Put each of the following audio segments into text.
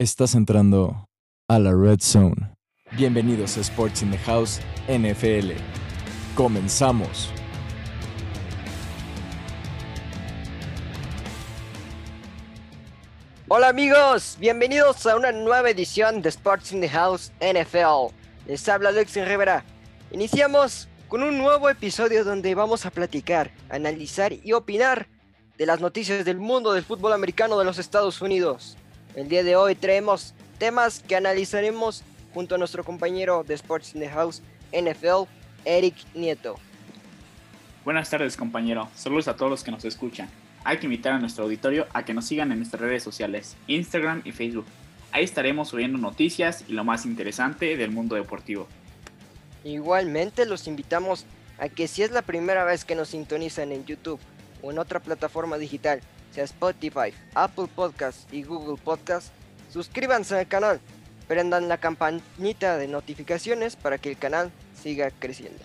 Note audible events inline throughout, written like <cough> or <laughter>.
Estás entrando a la Red Zone. Bienvenidos a Sports in the House NFL. Comenzamos. Hola amigos, bienvenidos a una nueva edición de Sports in the House NFL. Les habla Alex Rivera. Iniciamos con un nuevo episodio donde vamos a platicar, analizar y opinar de las noticias del mundo del fútbol americano de los Estados Unidos. El día de hoy traemos temas que analizaremos junto a nuestro compañero de Sports in the House NFL, Eric Nieto. Buenas tardes compañero, saludos a todos los que nos escuchan. Hay que invitar a nuestro auditorio a que nos sigan en nuestras redes sociales, Instagram y Facebook. Ahí estaremos subiendo noticias y lo más interesante del mundo deportivo. Igualmente los invitamos a que si es la primera vez que nos sintonizan en YouTube o en otra plataforma digital, sea Spotify, Apple Podcast y Google Podcast, suscríbanse al canal, prendan la campanita de notificaciones para que el canal siga creciendo.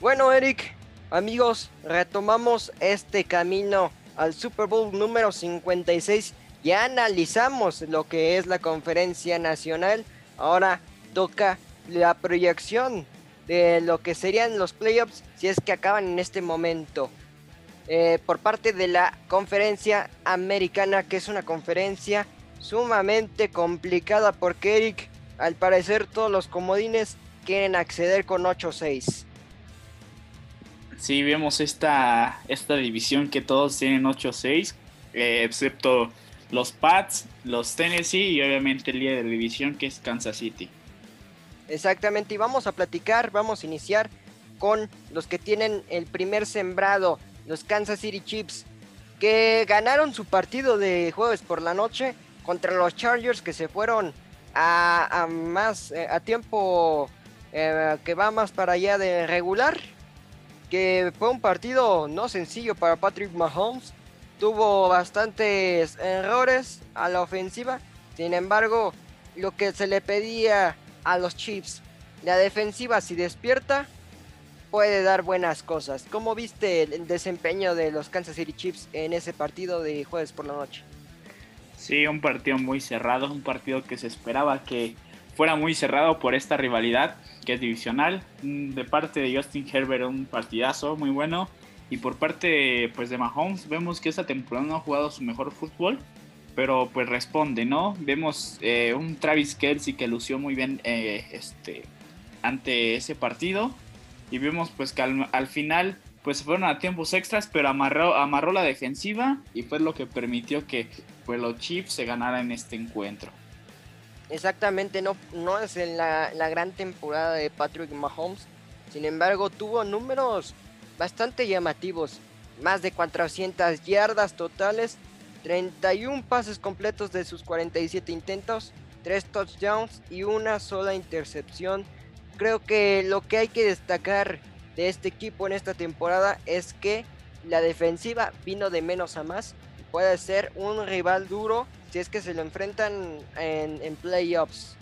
Bueno, Eric, amigos, retomamos este camino al Super Bowl número 56. Ya analizamos lo que es la conferencia nacional. Ahora toca la proyección de lo que serían los playoffs si es que acaban en este momento. Eh, por parte de la conferencia americana, que es una conferencia sumamente complicada porque Eric, al parecer todos los comodines quieren acceder con 8-6. Sí, vemos esta, esta división que todos tienen 8-6, eh, excepto los Pats, los Tennessee y obviamente el líder de división que es Kansas City. Exactamente, y vamos a platicar, vamos a iniciar con los que tienen el primer sembrado los Kansas City Chiefs, que ganaron su partido de jueves por la noche contra los Chargers que se fueron a, más eh, a tiempo eh, que va más para allá de regular. Que fue un partido no sencillo para Patrick Mahomes. Tuvo bastantes errores a la ofensiva. Sin embargo, lo que se le pedía a los Chiefs, la defensiva si despierta, puede dar buenas cosas. ¿Cómo viste el desempeño de los Kansas City Chiefs en ese partido de jueves por la noche? Sí, un partido muy cerrado, un partido que se esperaba que fuera muy cerrado por esta rivalidad que es divisional. Mm, de parte de Justin Herbert un partidazo muy bueno y por parte pues de Mahomes vemos que esta temporada no ha jugado su mejor fútbol, pero pues responde, ¿no? Vemos eh, un Travis Kelsey que lució muy bien eh, este, ante ese partido y vimos pues que al, final pues fueron a tiempos extras, pero amarró, amarró la defensiva y fue lo que permitió que pues, los Chiefs se ganaran este encuentro. Exactamente, no, no es la, la gran temporada de Patrick Mahomes, sin embargo tuvo números bastante llamativos, más de 400 yardas totales, 31 pases completos de sus 47 intentos, 3 touchdowns y una sola intercepción creo que lo que hay que destacar de este equipo en esta temporada es que la defensiva vino de menos a más. Puede ser un rival duro si es que se lo enfrentan en, playoffs.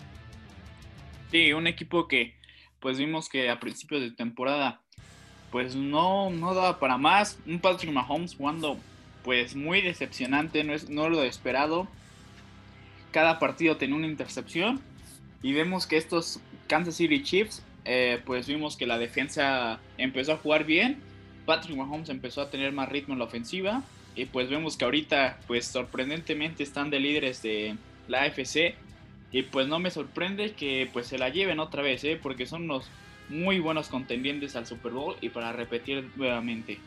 Sí, un equipo que pues vimos que a principios de temporada pues no, no daba para más. Un Patrick Mahomes jugando pues muy decepcionante, no, es, no lo esperado. Cada partido tenía una intercepción y vemos que estos Kansas City Chiefs, eh, pues vimos que la defensa empezó a jugar bien. Patrick Mahomes empezó a tener más ritmo en la ofensiva. Y pues vemos que ahorita, pues sorprendentemente están de líderes de la AFC. Y pues no me sorprende que pues se la lleven otra vez, ¿eh? porque son unos muy buenos contendientes al Super Bowl y para repetir nuevamente.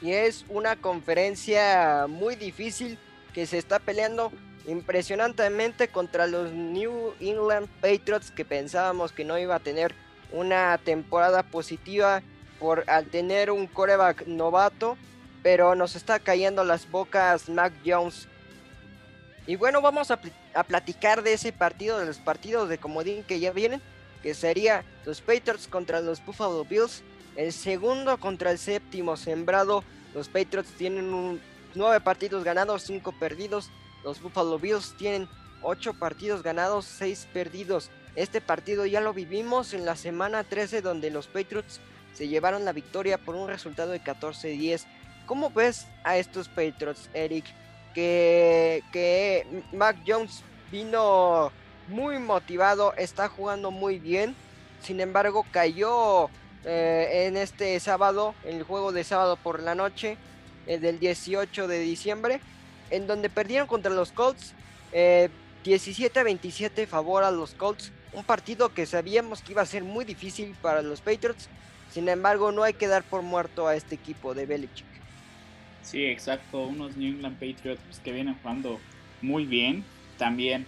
Y es una conferencia muy difícil que se está peleando impresionantemente contra los New England Patriots que pensábamos que no iba a tener una temporada positiva por al tener un coreback novato, pero nos está cayendo las bocas Mac Jones. Y bueno, vamos a, a platicar de ese partido, de los partidos de comodín que ya vienen, que sería los Patriots contra los Buffalo Bills, el segundo contra el séptimo sembrado. Los Patriots tienen nueve partidos ganados, cinco perdidos. Los Buffalo Bills tienen 8 partidos ganados, 6 perdidos. Este partido ya lo vivimos en la semana 13 donde los Patriots se llevaron la victoria por un resultado de 14-10. ¿Cómo ves a estos Patriots, Eric? que, que Mac Jones vino muy motivado, está jugando muy bien. Sin embargo, cayó eh, en este sábado, en el juego de sábado por la noche, el del 18 de diciembre, en donde perdieron contra los Colts. 17 a 27 favor a los Colts. Un partido que sabíamos que iba a ser muy difícil para los Patriots. Sin embargo, no hay que dar por muerto a este equipo de Belichick. Sí, exacto. Unos New England Patriots pues, que vienen jugando muy bien. También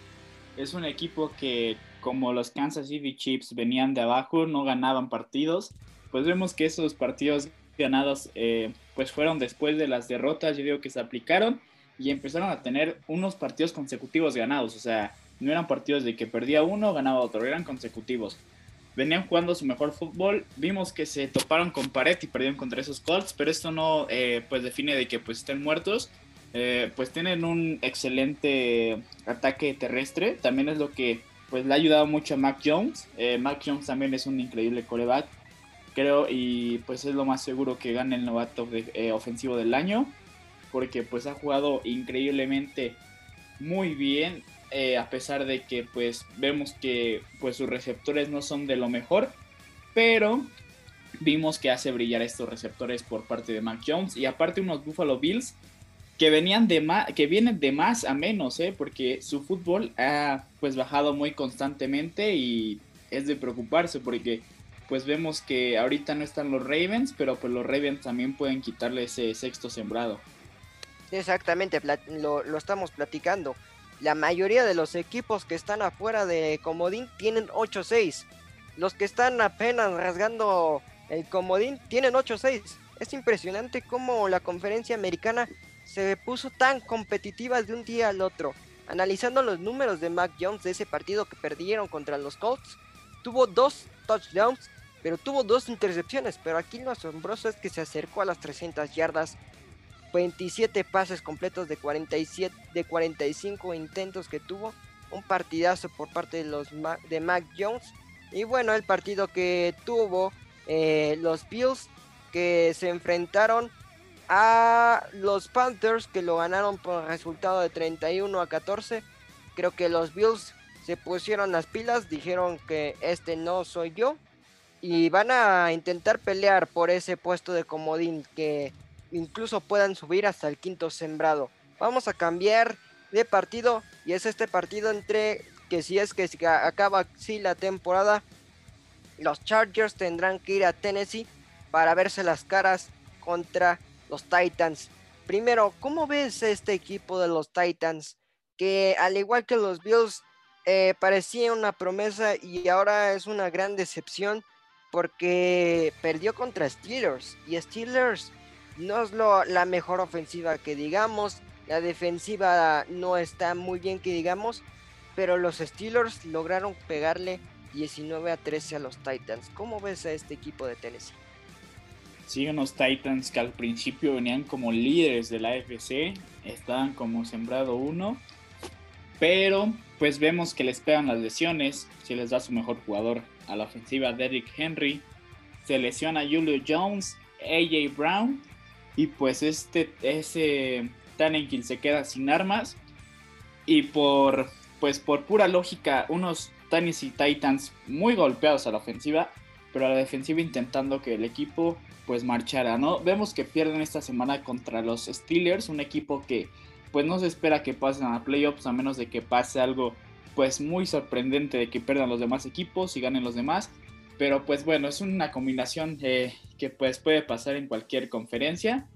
es un equipo que, como los Kansas City Chiefs venían de abajo, no ganaban partidos. Pues vemos que esos partidos ganados eh, pues fueron después de las derrotas, yo digo que se aplicaron y empezaron a tener unos partidos consecutivos ganados. O sea, no eran partidos de que perdía uno, ganaba otro, eran consecutivos. Venían jugando su mejor fútbol, vimos que se toparon con pared y perdieron contra esos Colts, pero esto no eh, pues define de que pues estén muertos. Eh, pues tienen un excelente ataque terrestre, también es lo que pues le ha ayudado mucho a Mac Jones. Eh, Mac Jones también es un increíble coreback, creo, y pues es lo más seguro que gane el novato ofensivo del año porque pues ha jugado increíblemente muy bien eh, a pesar de que pues vemos que pues sus receptores no son de lo mejor pero vimos que hace brillar estos receptores por parte de Mac Jones y aparte unos Buffalo Bills que venían de más que vienen de más a menos ¿eh? porque su fútbol ha pues bajado muy constantemente y es de preocuparse porque pues vemos que ahorita no están los Ravens pero pues los Ravens también pueden quitarle ese sexto sembrado Exactamente, lo, estamos platicando. La mayoría de los equipos que están afuera de Comodín tienen 8-6. Los que están apenas rasgando el Comodín tienen 8-6. Es impresionante cómo la conferencia americana se puso tan competitiva de un día al otro. Analizando los números de Mac Jones de ese partido que perdieron contra los Colts, tuvo dos touchdowns, pero tuvo dos intercepciones. Pero aquí lo asombroso es que se acercó a las 300 yardas 27 pases completos de, 47, de 45 intentos que tuvo. Un partidazo por parte de, los, de Mac Jones. Y bueno, el partido que tuvo eh, los Bills que se enfrentaron a los Panthers que lo ganaron por resultado de 31 a 14. Creo que los Bills se pusieron las pilas, dijeron que este no soy yo y van a intentar pelear por ese puesto de comodín que incluso puedan subir hasta el quinto sembrado. Vamos a cambiar de partido y es este partido entre que si es que acaba así la temporada, los Chargers tendrán que ir a Tennessee para verse las caras contra los Titans. Primero, ¿cómo ves este equipo de los Titans? Que al igual que los Bills eh, parecía una promesa y ahora es una gran decepción porque perdió contra Steelers y Steelers no es la mejor ofensiva que digamos. La defensiva no está muy bien que digamos. Pero los Steelers lograron pegarle 19 a 13 a los Titans. ¿Cómo ves a este equipo de Tennessee? Siguen los Titans que al principio venían como líderes de la AFC. Estaban como sembrado uno. Pero pues vemos que les pegan las lesiones. Si les da su mejor jugador a la ofensiva, Derrick Henry. Se lesiona Julio Jones, AJ Brown y pues este, ese Tannenkill se queda sin armas. Y por, pues por pura lógica, unos Tennessee Titans muy golpeados a la ofensiva, pero a la defensiva intentando que el equipo pues marchara, ¿no? Vemos que pierden esta semana contra los Steelers, un equipo que pues no se espera que pasen a playoffs a menos de que pase algo pues muy sorprendente de que pierdan los demás equipos y ganen los demás. Pero pues bueno, es una combinación eh, que pues puede pasar en cualquier conferencia.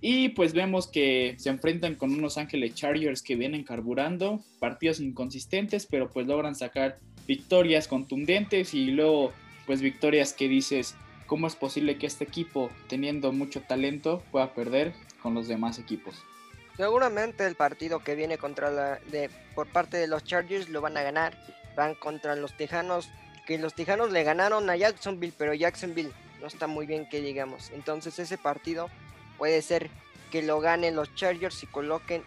Y pues vemos que se enfrentan con unos Ángeles Chargers que vienen carburando, partidos inconsistentes, pero pues logran sacar victorias contundentes y luego pues victorias que dices, ¿cómo es posible que este equipo, teniendo mucho talento, pueda perder con los demás equipos? Seguramente el partido que viene contra la, de, por parte de los Chargers lo van a ganar. Van contra los Tejanos, que los Tejanos le ganaron a Jacksonville, pero Jacksonville no está muy bien que digamos. Entonces ese partido puede ser que lo ganen los Chargers y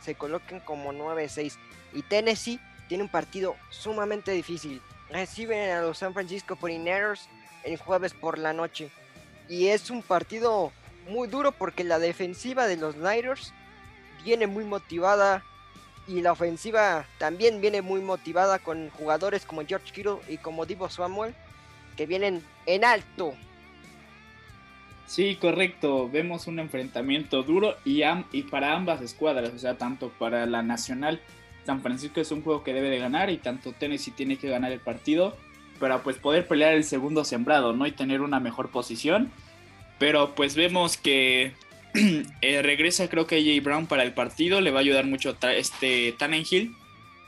se coloquen como 9-6. Y Tennessee tiene un partido sumamente difícil. Reciben a los San Francisco 49ers el jueves por la noche. Y es un partido muy duro porque la defensiva de los Niners viene muy motivada y la ofensiva también viene muy motivada con jugadores como George Kittle y como Divo Samuel que vienen en alto. Sí, correcto. Vemos un enfrentamiento duro y, y para ambas escuadras, o sea, tanto para la Nacional, San Francisco es un juego que debe de ganar y tanto Tennessee tiene que ganar el partido para pues poder pelear el segundo sembrado, ¿no? Y tener una mejor posición. Pero pues vemos que <clears throat> eh, regresa creo que AJ Brown para el partido, le va a ayudar mucho este Tannenhill.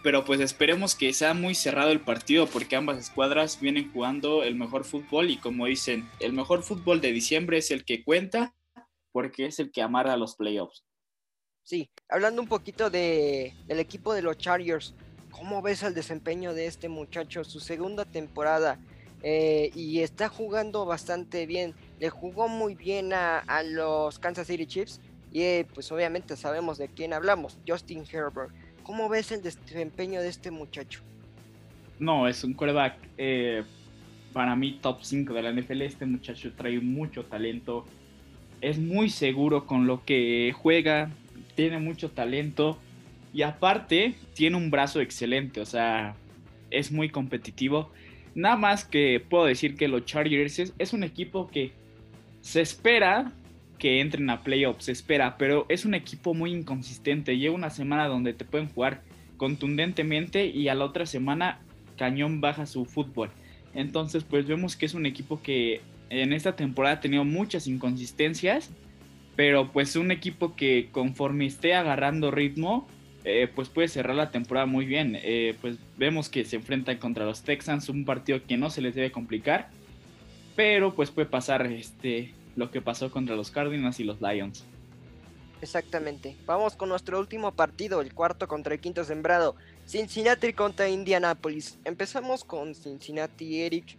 Pero pues esperemos que sea muy cerrado el partido porque ambas escuadras vienen jugando el mejor fútbol y como dicen, el mejor fútbol de diciembre es el que cuenta porque es el que amarra los playoffs. Sí, hablando un poquito de, del equipo de los Chargers, ¿cómo ves el desempeño de este muchacho? Su segunda temporada eh, y está jugando bastante bien. Le jugó muy bien a, los Kansas City Chiefs y eh, pues obviamente sabemos de quién hablamos, Justin Herbert. ¿Cómo ves el desempeño de este muchacho? No, es un quarterback eh, para mí top 5 de la NFL. Este muchacho trae mucho talento. Es muy seguro con lo que juega. Tiene mucho talento. Y aparte, tiene un brazo excelente. O sea, es muy competitivo. Nada más que puedo decir que los Chargers es un equipo que se espera que entren a playoffs, se espera, pero es un equipo muy inconsistente. Lleva una semana donde te pueden jugar contundentemente y a la otra semana Cañón baja su fútbol. Entonces, pues vemos que es un equipo que en esta temporada ha tenido muchas inconsistencias, pero pues un equipo que conforme esté agarrando ritmo, eh, pues puede cerrar la temporada muy bien. Eh, pues vemos que se enfrentan contra los Texans, un partido que no se les debe complicar, pero pues puede pasar este lo que pasó contra los Cardinals y los Lions. Exactamente. Vamos con nuestro último partido, el cuarto contra el quinto sembrado. Cincinnati contra Indianapolis. Empezamos con Cincinnati, Eric.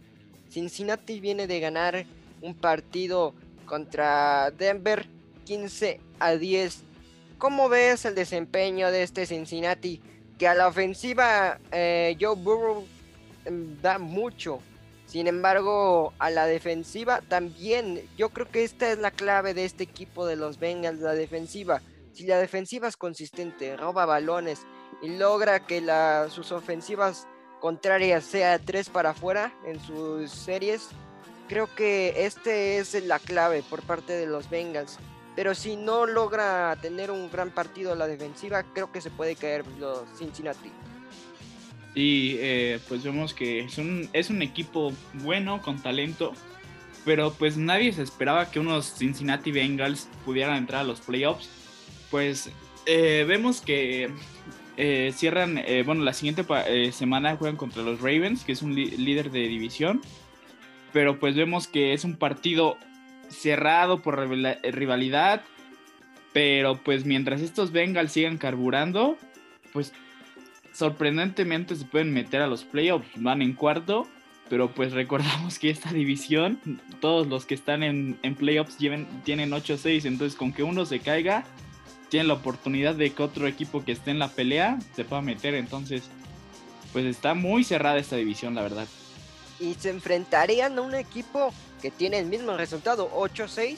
Cincinnati viene de ganar un partido contra Denver 15 a 10. ¿Cómo ves el desempeño de este Cincinnati? Que a la ofensiva eh, Joe Burrow em, da mucho, sin embargo, a la defensiva también, yo creo que esta es la clave de este equipo de los Bengals, la defensiva. Si la defensiva es consistente, roba balones y logra que sus ofensivas contrarias sea tres para afuera en sus series, creo que este es la clave por parte de los Bengals. Pero si no logra tener un gran partido la defensiva, creo que se puede caer los Cincinnati. Y eh, pues vemos que es un, es un equipo bueno, con talento, pero pues nadie se esperaba que unos Cincinnati Bengals pudieran entrar a los playoffs. Pues eh, vemos que eh, cierran, bueno, la siguiente semana juegan contra los Ravens, que es un líder de división, pero pues vemos que es un partido cerrado por rivalidad, pero pues mientras estos Bengals sigan carburando, pues sorprendentemente se pueden meter a los playoffs, van en cuarto, pero pues recordamos que esta división, todos los que están en, playoffs tienen 8-6, entonces con que uno se caiga, tienen la oportunidad de que otro equipo que esté en la pelea se pueda meter, entonces pues está muy cerrada esta división, la verdad. Y se enfrentarían a un equipo que tiene el mismo resultado, 8-6,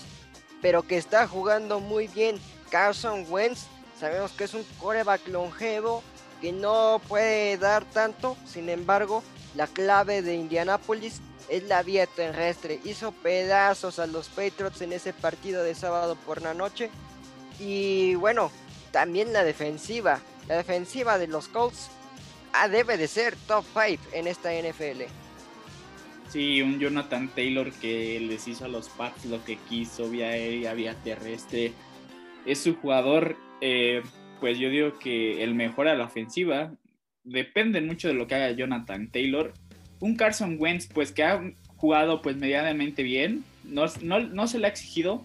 pero que está jugando muy bien. Carson Wentz, sabemos que es un coreback longevo, que no puede dar tanto, sin embargo, la clave de Indianapolis es la vía terrestre. Hizo pedazos a los Patriots en ese partido de sábado por la noche. Y bueno, también la defensiva. La defensiva de los Colts ah, debe de ser top 5 en esta NFL. Sí, un Jonathan Taylor que les hizo a los Pats lo que quiso, vía aérea, vía terrestre. Es su jugador eh, pues yo digo que el mejor a la ofensiva depende mucho de lo que haga Jonathan Taylor. Un Carson Wentz, pues que ha jugado pues medianamente bien, no, no, se le ha exigido,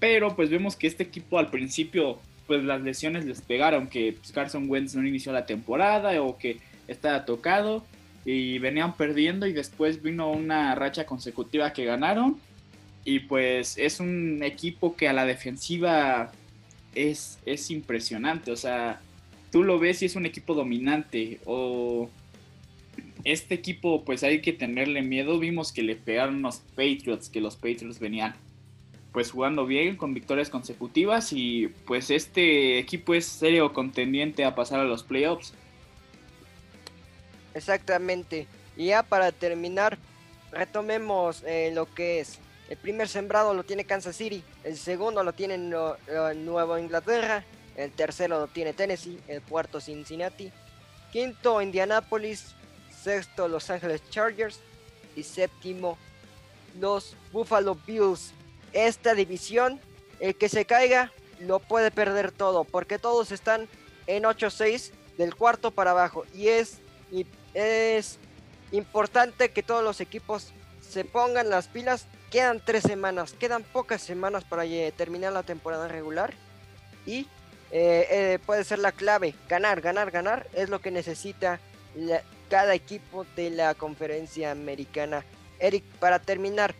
pero pues vemos que este equipo al principio pues las lesiones les pegaron, que pues, Carson Wentz no inició la temporada o que estaba tocado y venían perdiendo y después vino una racha consecutiva que ganaron y pues es un equipo que a la defensiva es, impresionante. O sea, tú lo ves y es un equipo dominante. O este equipo, pues hay que tenerle miedo. Vimos que le pegaron los Patriots, que los Patriots venían pues jugando bien con victorias consecutivas y pues este equipo es serio contendiente a pasar a los playoffs. Exactamente. Y ya para terminar, retomemos eh, lo que es. El primer sembrado lo tiene Kansas City, el segundo lo tiene Nueva Inglaterra, el tercero lo tiene Tennessee, el cuarto Cincinnati, quinto Indianapolis, sexto Los Angeles Chargers y séptimo los Buffalo Bills. Esta división, el que se caiga lo puede perder todo porque todos están en 8-6 del cuarto para abajo y es, es importante que todos los equipos se pongan las pilas. Quedan tres semanas, quedan pocas semanas para terminar la temporada regular. Y eh, eh, puede ser la clave. Ganar, ganar, ganar es lo que necesita cada equipo de la conferencia americana. Eric, para terminar,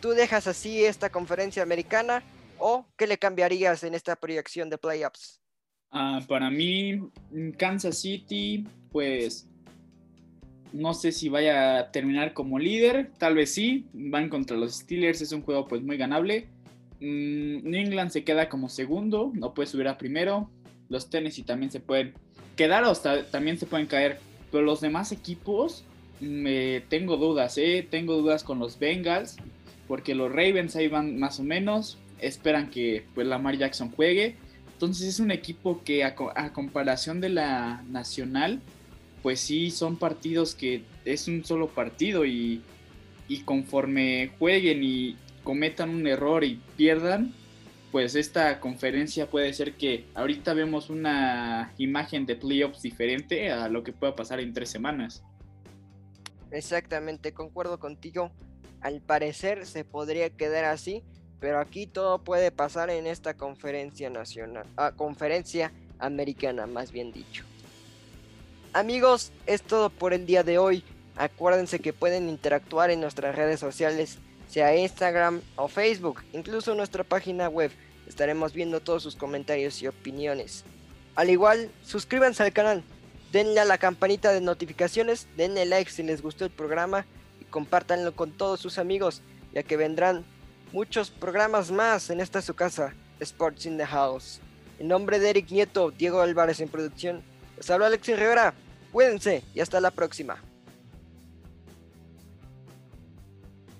¿tú dejas así esta conferencia americana o qué le cambiarías en esta proyección de playoffs? Ah, para mí, Kansas City, pues no sé si vaya a terminar como líder, tal vez sí. Van contra los Steelers, es un juego pues muy ganable. Mm, New England se queda como segundo, no puede subir a primero. Los Tennessee también se pueden quedar o también se pueden caer. Pero los demás equipos, me tengo dudas, ¿eh? Tengo dudas con los Bengals, porque los Ravens ahí van más o menos. Esperan que pues Lamar Jackson juegue. Entonces es un equipo que a comparación de la nacional, pues sí son partidos que es un solo partido y, conforme jueguen y cometan un error y pierdan, pues esta conferencia puede ser que ahorita vemos una imagen de playoffs diferente a lo que pueda pasar en tres semanas. Exactamente, concuerdo contigo. Al parecer se podría quedar así, pero aquí todo puede pasar en esta conferencia nacional, ah, conferencia americana, más bien dicho. Amigos, es todo por el día de hoy. Acuérdense que pueden interactuar en nuestras redes sociales, sea Instagram o Facebook, incluso nuestra página web. Estaremos viendo todos sus comentarios y opiniones. Al igual, suscríbanse al canal, denle a la campanita de notificaciones, denle like si les gustó el programa y compártanlo con todos sus amigos, ya que vendrán muchos programas más en esta su casa, Sports in the House. En nombre de Eric Nieto, Diego Álvarez en producción, les habla Alexis Rivera. Cuídense y hasta la próxima.